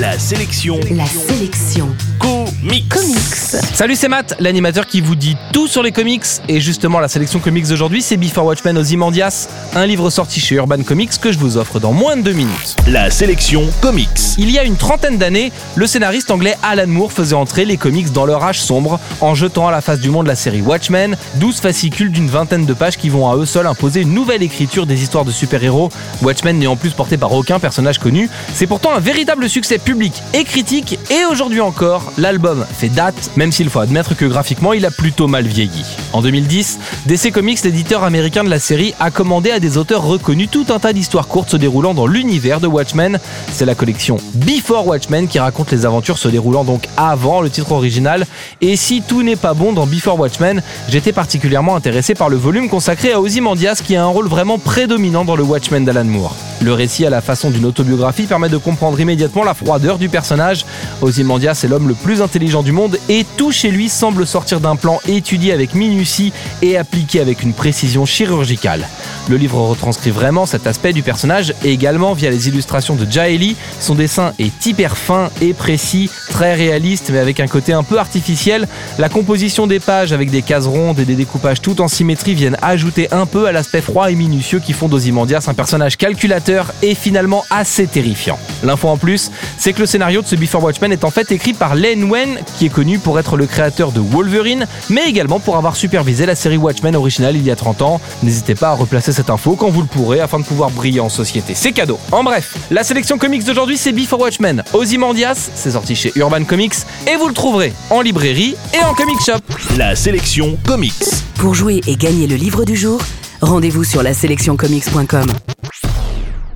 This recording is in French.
La sélection. La sélection. Comics. Comics. Salut, c'est Matt, l'animateur qui vous dit tout sur les comics. Et justement, la sélection comics d'aujourd'hui, c'est Before Watchmen Ozymandias, un livre sorti chez Urban Comics que je vous offre dans moins de deux minutes. La sélection comics. Il y a une trentaine d'années, le scénariste anglais Alan Moore faisait entrer les comics dans leur âge sombre en jetant à la face du monde la série Watchmen, 12 fascicules d'une vingtaine de pages qui vont à eux seuls imposer une nouvelle écriture des histoires de super-héros. Watchmen n'est en plus porté par aucun personnage connu. C'est pourtant un véritable succès public et critique, et aujourd'hui encore, l'album fait date, même s'il faut admettre que graphiquement il a plutôt mal vieilli. En 2010, DC Comics, l'éditeur américain de la série, a commandé à des auteurs reconnus tout un tas d'histoires courtes se déroulant dans l'univers de Watchmen. C'est la collection Before Watchmen qui raconte les aventures se déroulant donc avant le titre original. Et si tout n'est pas bon dans Before Watchmen, j'étais particulièrement intéressé par le volume consacré à Ozymandias qui a un rôle vraiment prédominant dans le Watchmen d'Alan Moore. Le récit à la façon d'une autobiographie permet de comprendre immédiatement la froideur du personnage. Ozymandias est l'homme le plus intelligent du monde et tout chez lui semble sortir d'un plan étudié avec minutie et appliqué avec une précision chirurgicale. Le livre retranscrit vraiment cet aspect du personnage et également via les illustrations de Jaeli. Son dessin est hyper fin et précis, très réaliste mais avec un côté un peu artificiel. La composition des pages avec des cases rondes et des découpages tout en symétrie viennent ajouter un peu à l'aspect froid et minutieux qui font d'Ozymandias un personnage calculateur et finalement assez terrifiant. L'info en plus, c'est que le scénario de ce Before Watchmen est en fait écrit par Len Wen, qui est connu pour être le créateur de Wolverine, mais également pour avoir supervisé la série Watchmen originale il y a 30 ans. N'hésitez pas à replacer cette info quand vous le pourrez afin de pouvoir briller en société. C'est cadeau. En bref, la sélection comics d'aujourd'hui c'est Before Watchmen. Ozymandias, c'est sorti chez Urban Comics et vous le trouverez en librairie et en comic shop. La sélection comics. Pour jouer et gagner le livre du jour, rendez-vous sur la sélectioncomics.com.